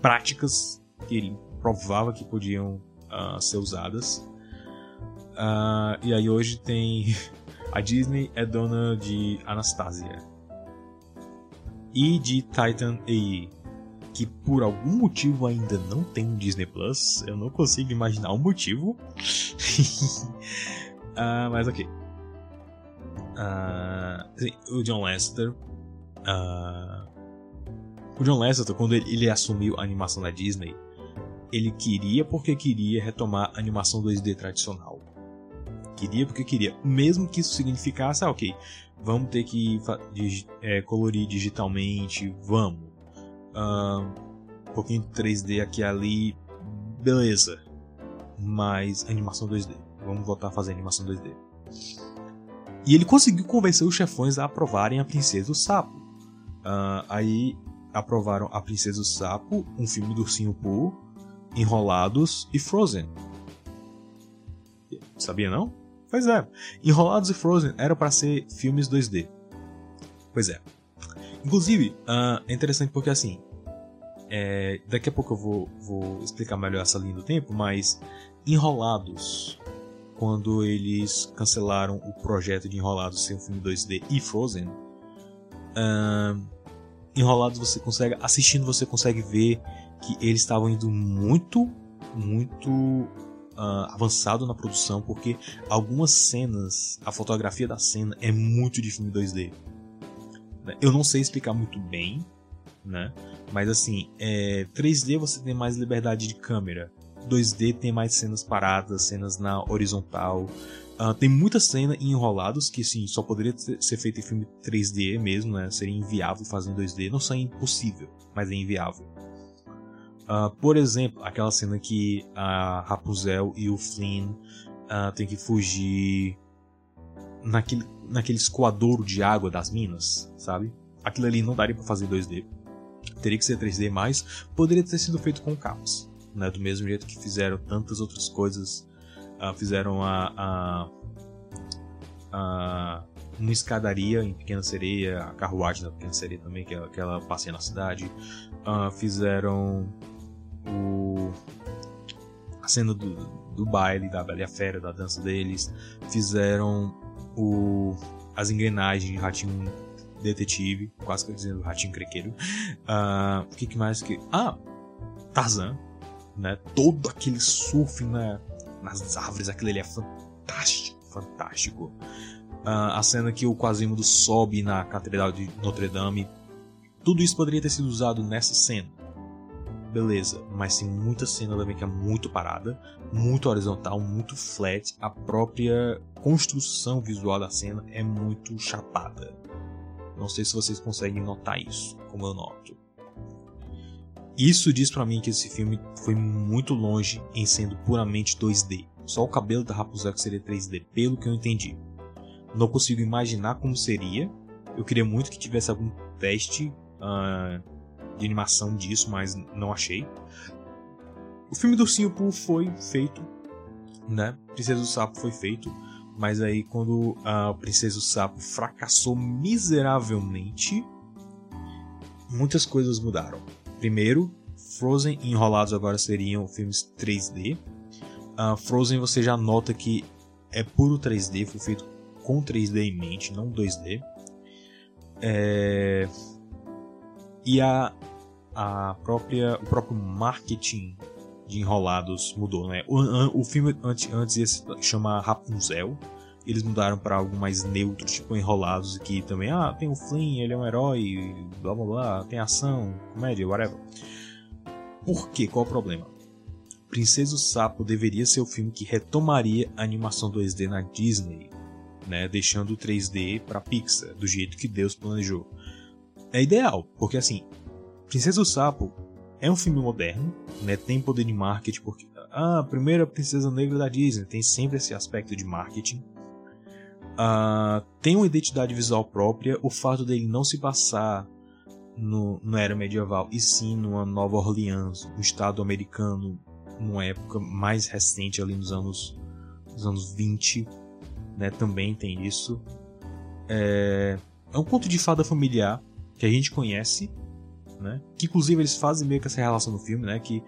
práticas que ele provava que podiam uh, ser usadas. Uh, e aí hoje tem. A Disney é dona de Anastasia. E de Titan AI. Que por algum motivo ainda não tem um Disney Plus. Eu não consigo imaginar o um motivo. uh, mas ok. o John Lester Uh, o John Lasseter, quando ele, ele, assumiu a animação da Disney, ele queria porque queria retomar a animação 2D tradicional. Queria porque queria. Mesmo que isso significasse, ah, ok, vamos ter que é, colorir digitalmente, vamos. Uh, um pouquinho de 3D aqui e ali, beleza. Mas animação 2D. Vamos voltar a fazer animação 2D. E ele conseguiu convencer os chefões a aprovarem a Princesa do Sapo. Uh, aí aprovaram A Princesa do Sapo, um filme do Ursinho Pooh, Enrolados e Frozen. Sabia não? Pois é. Enrolados e Frozen eram para ser filmes 2D. Pois é. Inclusive, uh, é interessante porque assim. É, daqui a pouco eu vou, vou explicar melhor essa linha do tempo, mas Enrolados, quando eles cancelaram o projeto de Enrolados ser um filme 2D e Frozen, uh, Enrolados você consegue, assistindo você consegue ver que eles estavam indo muito, muito uh, avançado na produção, porque algumas cenas, a fotografia da cena é muito de filme 2D. Eu não sei explicar muito bem, né? Mas assim, é, 3D você tem mais liberdade de câmera. 2D tem mais cenas paradas, cenas na horizontal. Uh, tem muita cena em enrolados que sim, só poderia ser feito em filme 3D mesmo, né? Seria inviável fazer em 2D. Não seria impossível, mas é inviável. Uh, por exemplo, aquela cena que a Rapunzel e o Flynn uh, têm que fugir naquele, naquele escoadouro de água das minas, sabe? Aquilo ali não daria para fazer em 2D. Teria que ser 3D, mas poderia ter sido feito com capas. Né? Do mesmo jeito que fizeram tantas outras coisas uh, fizeram a, a, a, uma escadaria em Pequena Sereia, a carruagem da Pequena Sereia também, que ela, passeia na cidade. Uh, fizeram o, a cena do, do baile, da Bela Fera, da dança deles. Fizeram o, as engrenagens de Ratinho Detetive, quase que eu dizendo Ratinho Crequeiro. Uh, o que, que mais que. Ah! Tarzan, né? Todo aquele surf na, nas árvores, aquilo ali é fantástico, fantástico. Uh, a cena que o Quasimodo sobe na Catedral de Notre Dame, tudo isso poderia ter sido usado nessa cena. Beleza, mas tem muita cena também que é muito parada, muito horizontal, muito flat. A própria construção visual da cena é muito chapada. Não sei se vocês conseguem notar isso, como eu noto. Isso diz para mim que esse filme foi muito longe em sendo puramente 2D. Só o cabelo da Rapunzel que seria 3D, pelo que eu entendi. Não consigo imaginar como seria. Eu queria muito que tivesse algum teste uh, de animação disso, mas não achei. O filme do Simple foi feito né? Princesa do Sapo foi feito, mas aí quando a Princesa do Sapo fracassou miseravelmente, muitas coisas mudaram. Primeiro, Frozen e Enrolados agora seriam filmes 3D. Uh, Frozen você já nota que é puro 3D, foi feito com 3D em mente, não 2D. É... E a, a própria, o próprio marketing de Enrolados mudou, né? O, o filme antes, antes ia se chamar Rapunzel, eles mudaram para algo mais neutro, tipo Enrolados, que também, ah, tem o Flynn, ele é um herói, blá blá blá, tem ação, comédia, whatever. Por quê? Qual o problema? Princesa do Sapo deveria ser o filme que retomaria a animação 2D na Disney, né, deixando o 3D para Pixar, do jeito que Deus planejou. É ideal, porque assim, Princesa do Sapo é um filme moderno, né, tem poder de marketing, porque ah, a primeira princesa negra da Disney tem sempre esse aspecto de marketing. Uh, tem uma identidade visual própria, o fato dele não se passar no, na era medieval, e sim numa Nova Orleans, um estado americano, numa época mais recente, ali nos anos, nos anos 20, né, também tem isso. É, é um conto de fada familiar que a gente conhece, né, que inclusive eles fazem meio que essa relação no filme, né, que,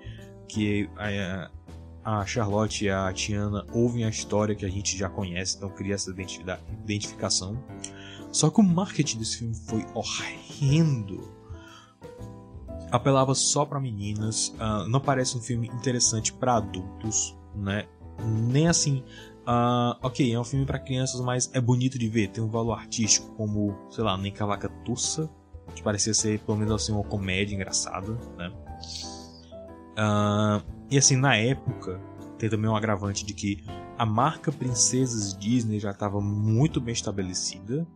que a, a Charlotte e a Tiana ouvem a história que a gente já conhece, então cria essa identificação. Só que o marketing desse filme foi horrendo apelava só para meninas, uh, não parece um filme interessante para adultos, né? Nem assim, uh, ok, é um filme para crianças, mas é bonito de ver, tem um valor artístico como, sei lá, nem Cavaca Tussa, que parecia ser pelo menos assim uma comédia engraçada, né? Uh, e assim, na época, tem também um agravante de que a marca Princesas Disney já estava muito bem estabelecida,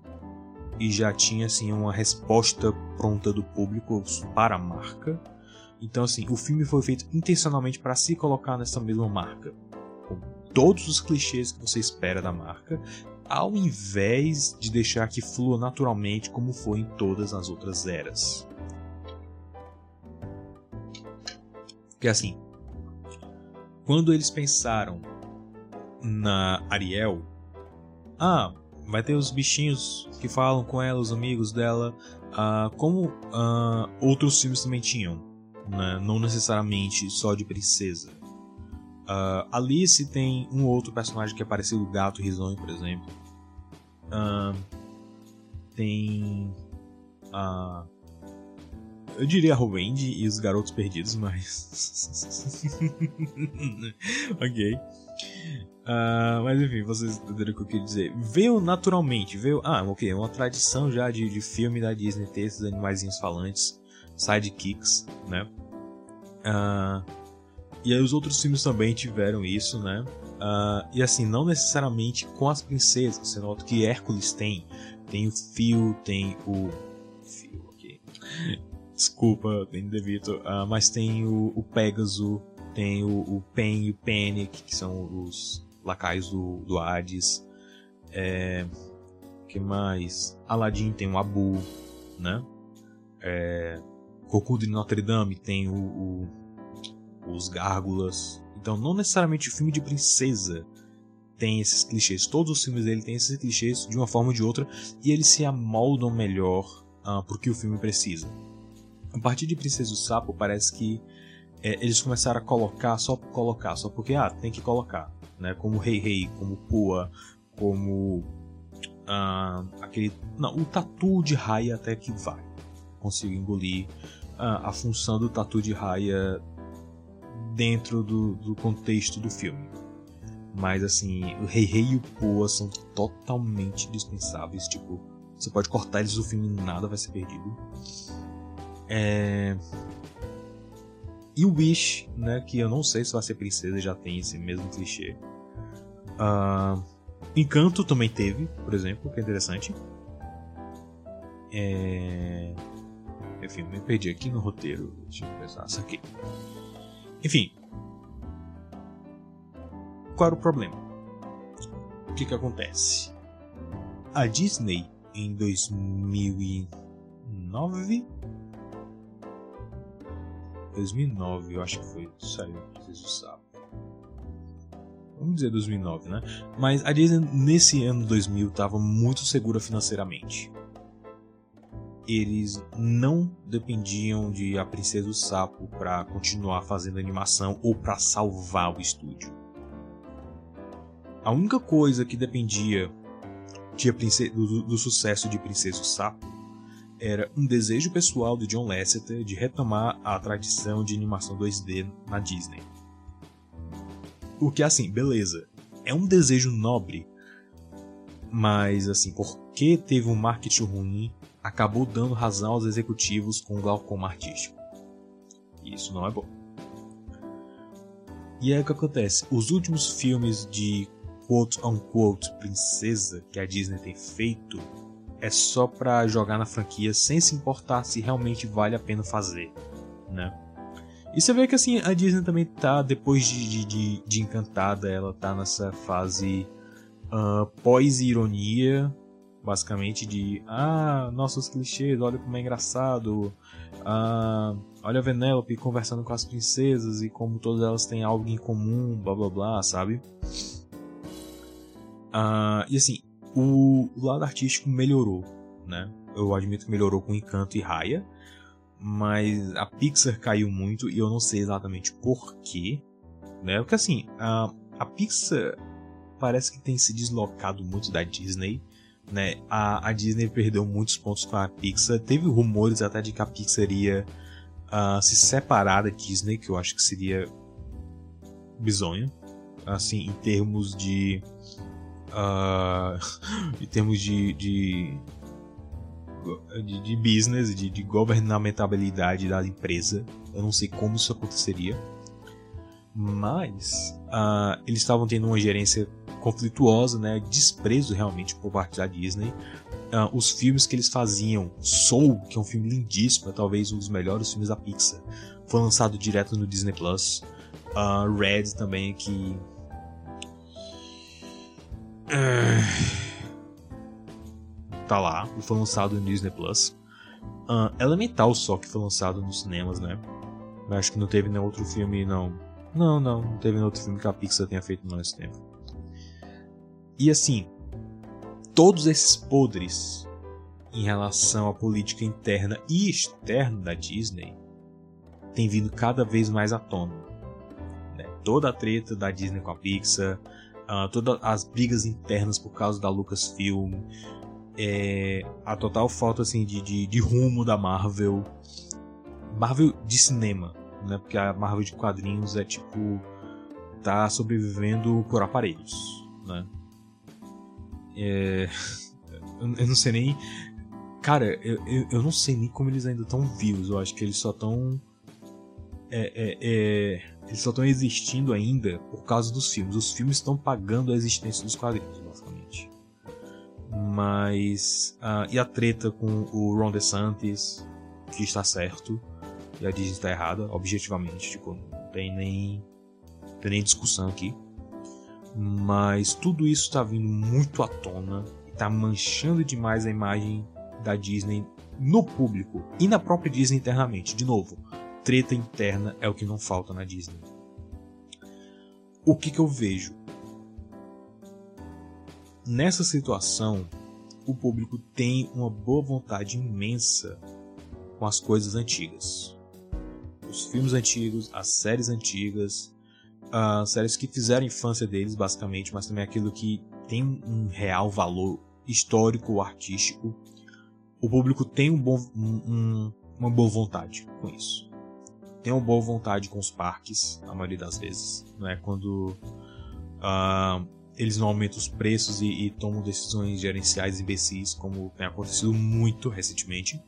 e já tinha assim uma resposta pronta do público para a marca. Então assim, o filme foi feito intencionalmente para se colocar nessa mesma marca, com todos os clichês que você espera da marca, ao invés de deixar que flua naturalmente como foi em todas as outras eras. Porque assim, quando eles pensaram na Ariel, ah, vai ter os bichinhos que falam com ela, os amigos dela, uh, como uh, outros filmes também tinham, né? não necessariamente só de princesa. Uh, Alice tem um outro personagem que é parecido, o gato risonho, por exemplo. tem a eu diria Wendy e os Garotos Perdidos, mas. ok. Uh, mas enfim, vocês entenderam o que eu queria dizer. Veio naturalmente, veio. Ah, ok, uma tradição já de, de filme da Disney ter esses animaizinhos falantes, sidekicks, né? Uh, e aí os outros filmes também tiveram isso, né? Uh, e assim, não necessariamente com as princesas. Você nota que Hércules tem. Tem o Fio, tem o. Fio, ok. Desculpa, tem Devito. Uh, mas tem o, o tem o, o Pen e o Panic, que são os lacaios do, do Hades. É, que mais? Aladdin tem o Abu, né? É, Goku de Notre Dame tem o, o, os Gárgulas. Então, não necessariamente o filme de princesa tem esses clichês. Todos os filmes dele têm esses clichês de uma forma ou de outra e eles se amoldam melhor uh, que o filme precisa. A partir de Princesa do Sapo, parece que é, eles começaram a colocar só por colocar, só porque, ah, tem que colocar, né? Como Rei Rei, como Pua, como ah, aquele... Não, o tatu de raia até que vai. Consigo engolir ah, a função do tatu de raia dentro do, do contexto do filme. Mas assim, o Rei Rei e o Pua são totalmente dispensáveis. Tipo, você pode cortar eles do filme e nada vai ser perdido. É... E o Wish, né, que eu não sei se vai ser princesa, já tem esse mesmo clichê. Uh, Encanto também teve, por exemplo, que é interessante. É... Enfim, me perdi aqui no roteiro. Deixa eu pensar isso aqui. Enfim. Qual era o problema? O que que acontece? A Disney, em 2009, 2009, eu acho que foi. Saiu Preciso Sapo. vamos dizer 2009, né? Mas a Disney nesse ano 2000 estava muito segura financeiramente. Eles não dependiam de A Princesa do Sapo para continuar fazendo animação ou para salvar o estúdio. A única coisa que dependia de do, do sucesso de Princesa do Sapo era um desejo pessoal de John Lasseter de retomar a tradição de animação 2D na Disney. O que assim, beleza, é um desejo nobre, mas assim, porque teve um marketing ruim, acabou dando razão aos executivos com o glaucoma artístico. Isso não é bom. E aí o que acontece? Os últimos filmes de quote unquote princesa que a Disney tem feito é só pra jogar na franquia sem se importar se realmente vale a pena fazer, né? E você vê que assim, a Disney também tá, depois de, de, de Encantada, ela tá nessa fase uh, pós-ironia, basicamente de ah, nossos clichês, olha como é engraçado. Ah, olha a Venelope conversando com as princesas e como todas elas têm algo em comum, blá blá blá, sabe? Ah, e assim, o, lado artístico melhorou, né? Eu admito que melhorou com Encanto e Raya mas a Pixar caiu muito e eu não sei exatamente porquê, né? Porque assim, a, a Pixar parece que tem se deslocado muito da Disney, né? A, a Disney perdeu muitos pontos com a Pixar, teve rumores até de que a Pixar iria uh, se separar da Disney, que eu acho que seria bizonho, assim, em termos de Uh, em termos de, de, de, de business, de, de governamentabilidade da empresa. Eu não sei como isso aconteceria. Mas uh, eles estavam tendo uma gerência conflituosa, né? desprezo realmente por parte da Disney. Uh, os filmes que eles faziam, Soul, que é um filme lindíssimo, é talvez um dos melhores filmes da Pixar, foi lançado direto no Disney Plus. Uh, Red também, que. Tá lá foi lançado no Disney Plus. Uh, Elemental só que foi lançado nos cinemas, né? Eu acho que não teve nenhum outro filme, não. Não, não, não teve nenhum outro filme que a Pixar tenha feito não nesse tempo. E assim, todos esses podres em relação à política interna e externa da Disney têm vindo cada vez mais à tona. Né? Toda a treta da Disney com a Pixar, uh, todas as brigas internas por causa da Lucasfilm, é, a total falta assim de, de, de, rumo da Marvel. Marvel de cinema, né? Porque a Marvel de quadrinhos é tipo tá sobrevivendo por aparelhos, né? É, eu não sei nem, cara, eu, eu, eu, não sei nem como eles ainda estão vivos. Eu acho que eles só estão é, é, é, eles só estão existindo ainda por causa dos filmes. Os filmes estão pagando a existência dos quadrinhos, basicamente. Mas. E a treta com o Ron DeSantis, que está certo, e a Disney está errada, objetivamente. Tipo, não tem nem, não tem nem discussão aqui. Mas tudo isso está vindo muito à tona e está manchando demais a imagem da Disney no público e na própria Disney internamente. De novo, treta interna é o que não falta na Disney. O que, que eu vejo? Nessa situação, o público tem uma boa vontade imensa com as coisas antigas. Os filmes antigos, as séries antigas, as séries que fizeram a infância deles, basicamente, mas também aquilo que tem um real valor histórico ou artístico. O público tem um bom, um, uma boa vontade com isso. Tem uma boa vontade com os parques, a maioria das vezes. Não é quando. Uh, eles não aumentam os preços e, e tomam decisões gerenciais imbecis, como tem acontecido muito recentemente.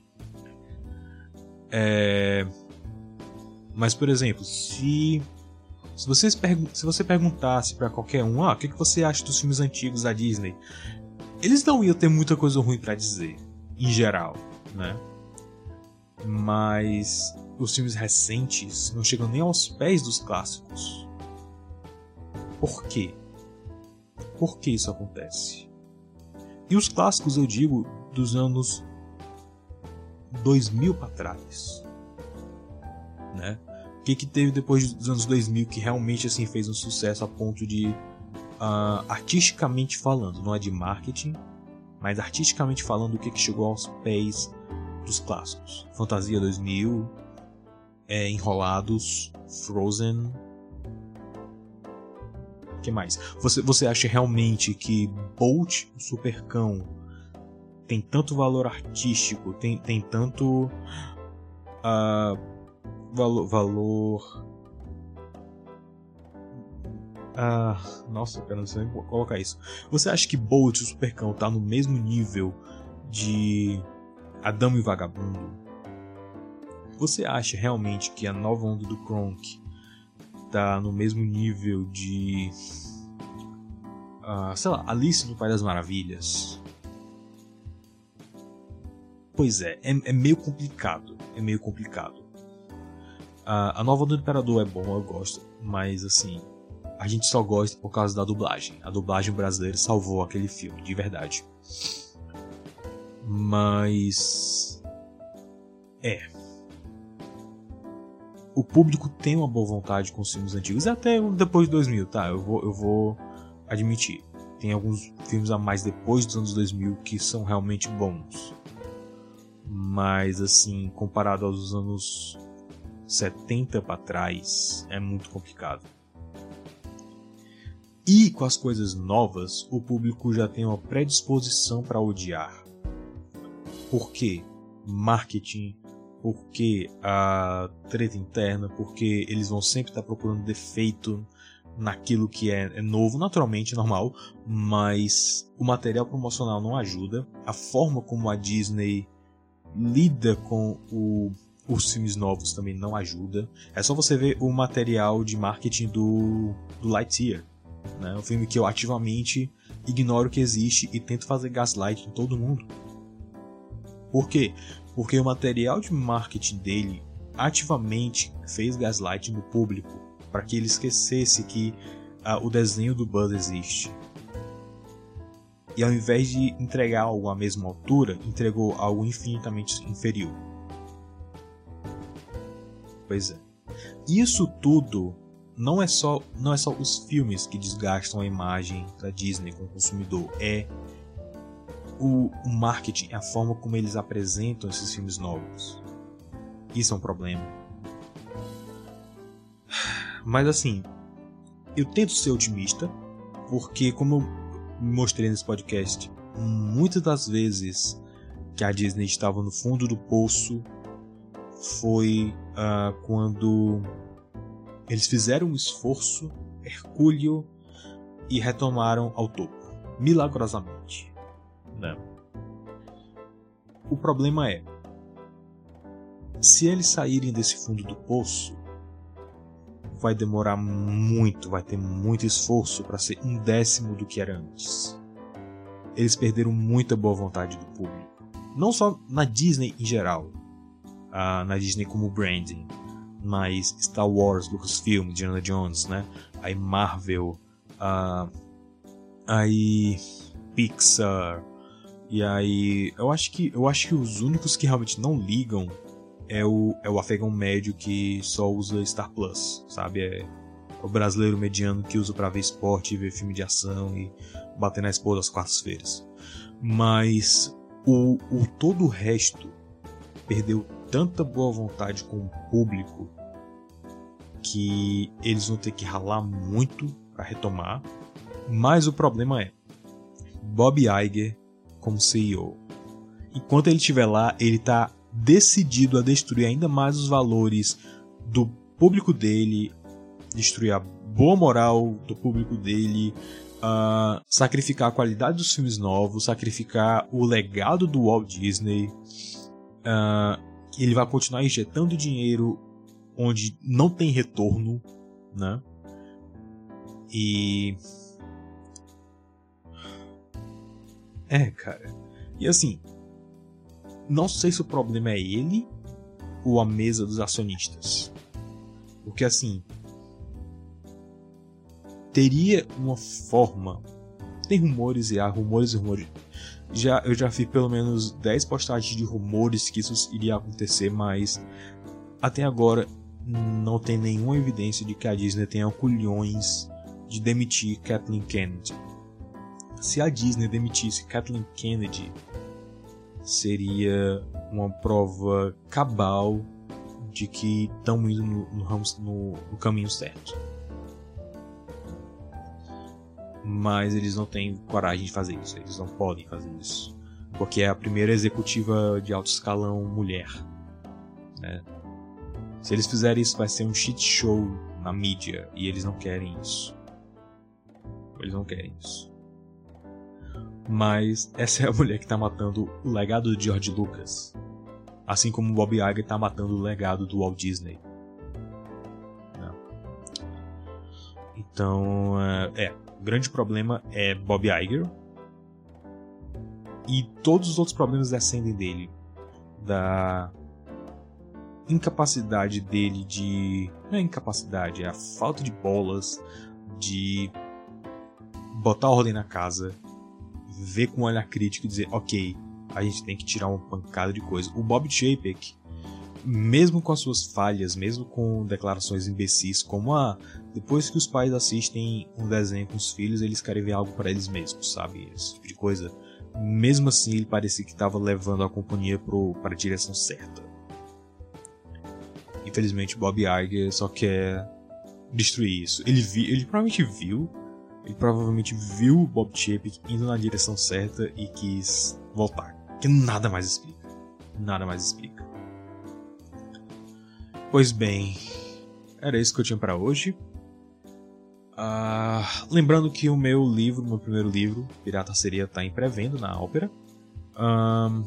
É... Mas, por exemplo, se se, vocês se você perguntasse para qualquer um, ah, o que, que você acha dos filmes antigos da Disney, eles não iam ter muita coisa ruim para dizer, em geral, né? Mas os filmes recentes não chegam nem aos pés dos clássicos. Por quê? Por que isso acontece? E os clássicos, eu digo, dos anos 2000 para trás. Né? O que, que teve depois dos anos 2000 que realmente assim fez um sucesso a ponto de uh, artisticamente falando, não é de marketing, mas artisticamente falando, o que, que chegou aos pés dos clássicos. Fantasia 2000, é, Enrolados, Frozen. O que mais? Você, você acha realmente que Bolt, o Supercão, tem tanto valor artístico, tem, tem tanto uh, valor, ah, nossa, cara, não sei nem colocar isso. Você acha que Bolt, o Supercão, tá no mesmo nível de Adão e Vagabundo? Você acha realmente que a nova onda do Kronk tá no mesmo nível de. Uh, sei lá, Alice no País das Maravilhas? Pois é, é, é meio complicado. É meio complicado. Uh, a nova do Imperador é bom, eu gosto, mas assim, a gente só gosta por causa da dublagem. A dublagem brasileira salvou aquele filme, de verdade. Mas. É. O público tem uma boa vontade com os filmes antigos, até depois de 2000, tá? Eu vou, eu vou admitir. Tem alguns filmes a mais depois dos anos 2000 que são realmente bons. Mas, assim, comparado aos anos 70 para trás, é muito complicado. E com as coisas novas, o público já tem uma predisposição para odiar. Por quê? Marketing, porque a treta interna, porque eles vão sempre estar procurando defeito naquilo que é, é novo, naturalmente, normal, mas o material promocional não ajuda, a forma como a Disney lida com o, os filmes novos também não ajuda. É só você ver o material de marketing do, do Lightyear. Né? Um filme que eu ativamente ignoro que existe e tento fazer gaslight em todo mundo. Por quê? Porque o material de marketing dele ativamente fez gaslight no público para que ele esquecesse que uh, o desenho do Buzz existe. E ao invés de entregar algo à mesma altura, entregou algo infinitamente inferior. Pois é. Isso tudo não é só não é só os filmes que desgastam a imagem da Disney com o consumidor, é o, marketing, a forma como eles apresentam esses filmes novos. Isso é um problema. Mas assim, eu tento ser otimista, porque como eu mostrei nesse podcast, muitas das vezes que a Disney estava no fundo do poço foi uh, quando eles fizeram um esforço hercúleo e retomaram ao topo, milagrosamente. Né? O problema é, se eles saírem desse fundo do poço, vai demorar muito, vai ter muito esforço para ser um décimo do que era antes. Eles perderam muita boa vontade do público. Não só na Disney em geral, uh, na Disney como branding, mais Star Wars, Lucasfilm, Indiana Jones, né? Aí Marvel, uh, aí Pixar, e aí eu acho que eu acho que os únicos que realmente não ligam é o é o afegão médio que só usa Star Plus, sabe? É o brasileiro mediano que usa para ver esporte, ver filme de ação e bater na esposa às quartas-feiras. Mas o, o todo o resto perdeu tanta boa vontade com o público que eles vão ter que ralar muito para retomar. Mas o problema é Bob Iger como CEO. Enquanto ele estiver lá, ele está decidido a destruir ainda mais os valores do público dele, destruir a boa moral do público dele, uh, sacrificar a qualidade dos filmes novos, sacrificar o legado do Walt Disney. Uh, ele vai continuar injetando dinheiro onde não tem retorno, né? E. É, cara. E assim. Não sei se o problema é ele ou a mesa dos acionistas. Porque assim. Teria uma forma. Tem rumores e há rumores e rumores. Já, eu já vi pelo menos 10 postagens de rumores que isso iria acontecer, mas até agora não tem nenhuma evidência de que a Disney tenha culhões de demitir Kathleen Kennedy. Se a Disney demitisse Kathleen Kennedy, seria uma prova cabal de que estão indo no, no, no, caminho certo. Mas eles não têm coragem de fazer isso, eles não podem fazer isso. Porque é a primeira executiva de alto escalão mulher. Né? Se eles fizerem isso, vai ser um shit show na mídia e eles não querem isso. Eles não querem isso. Mas essa é a mulher que está matando o legado de George Lucas. Assim como Bob Iger está matando o legado do Walt Disney. Não. Então, é, é, o grande problema é Bob Iger. E todos os outros problemas descendem dele. Da incapacidade dele de. Não é incapacidade, é a falta de bolas de botar ordem na casa, ver com um olhar crítico e dizer, ok, a gente tem que tirar uma pancada de coisa. O Bob Chapek, mesmo com as suas falhas, mesmo com declarações imbecis, como a ah, depois que os pais assistem um desenho com os filhos, eles querem ver algo para eles mesmos, sabe? Esse tipo de coisa. Mesmo assim, ele parecia que estava levando a companhia para a direção certa. Infelizmente, Bob Iger só quer destruir isso. Ele, vi, ele provavelmente viu ele provavelmente viu o Bob Chapek indo na direção certa e quis voltar. Que nada mais explica. Nada mais explica. Pois bem, era isso que eu tinha para hoje. Uh, lembrando que o meu livro, meu primeiro livro, Pirata Seria, tá em pré-venda na ópera. Um,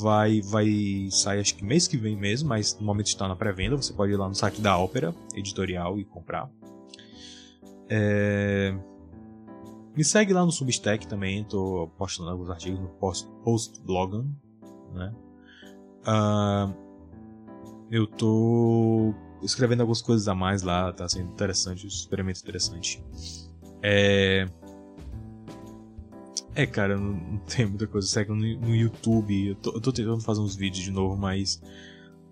vai, vai sair acho que mês que vem mesmo, mas no momento está na pré-venda. Você pode ir lá no site da ópera editorial e comprar. É... Me segue lá no Substack também, tô postando alguns artigos no post, post né? Uh, eu tô escrevendo algumas coisas a mais lá, tá sendo interessante, um experimento interessante. É. É, cara, não, não tem muita coisa. Segue no, no YouTube. Eu tô, eu tô, tentando fazer uns vídeos de novo, mas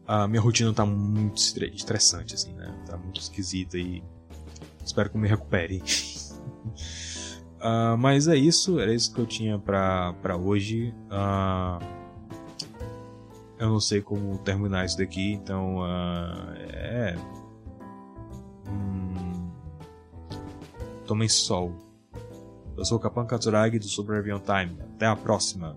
a minha rotina tá muito estressante, assim, né? Tá muito esquisita e espero que eu me recupere. Uh, mas é isso, era isso que eu tinha pra hoje. Uh, eu não sei como terminar isso daqui, então uh, é. Hum, tomem sol. Eu sou o Kapan Katsuragi do Super Time. Até a próxima.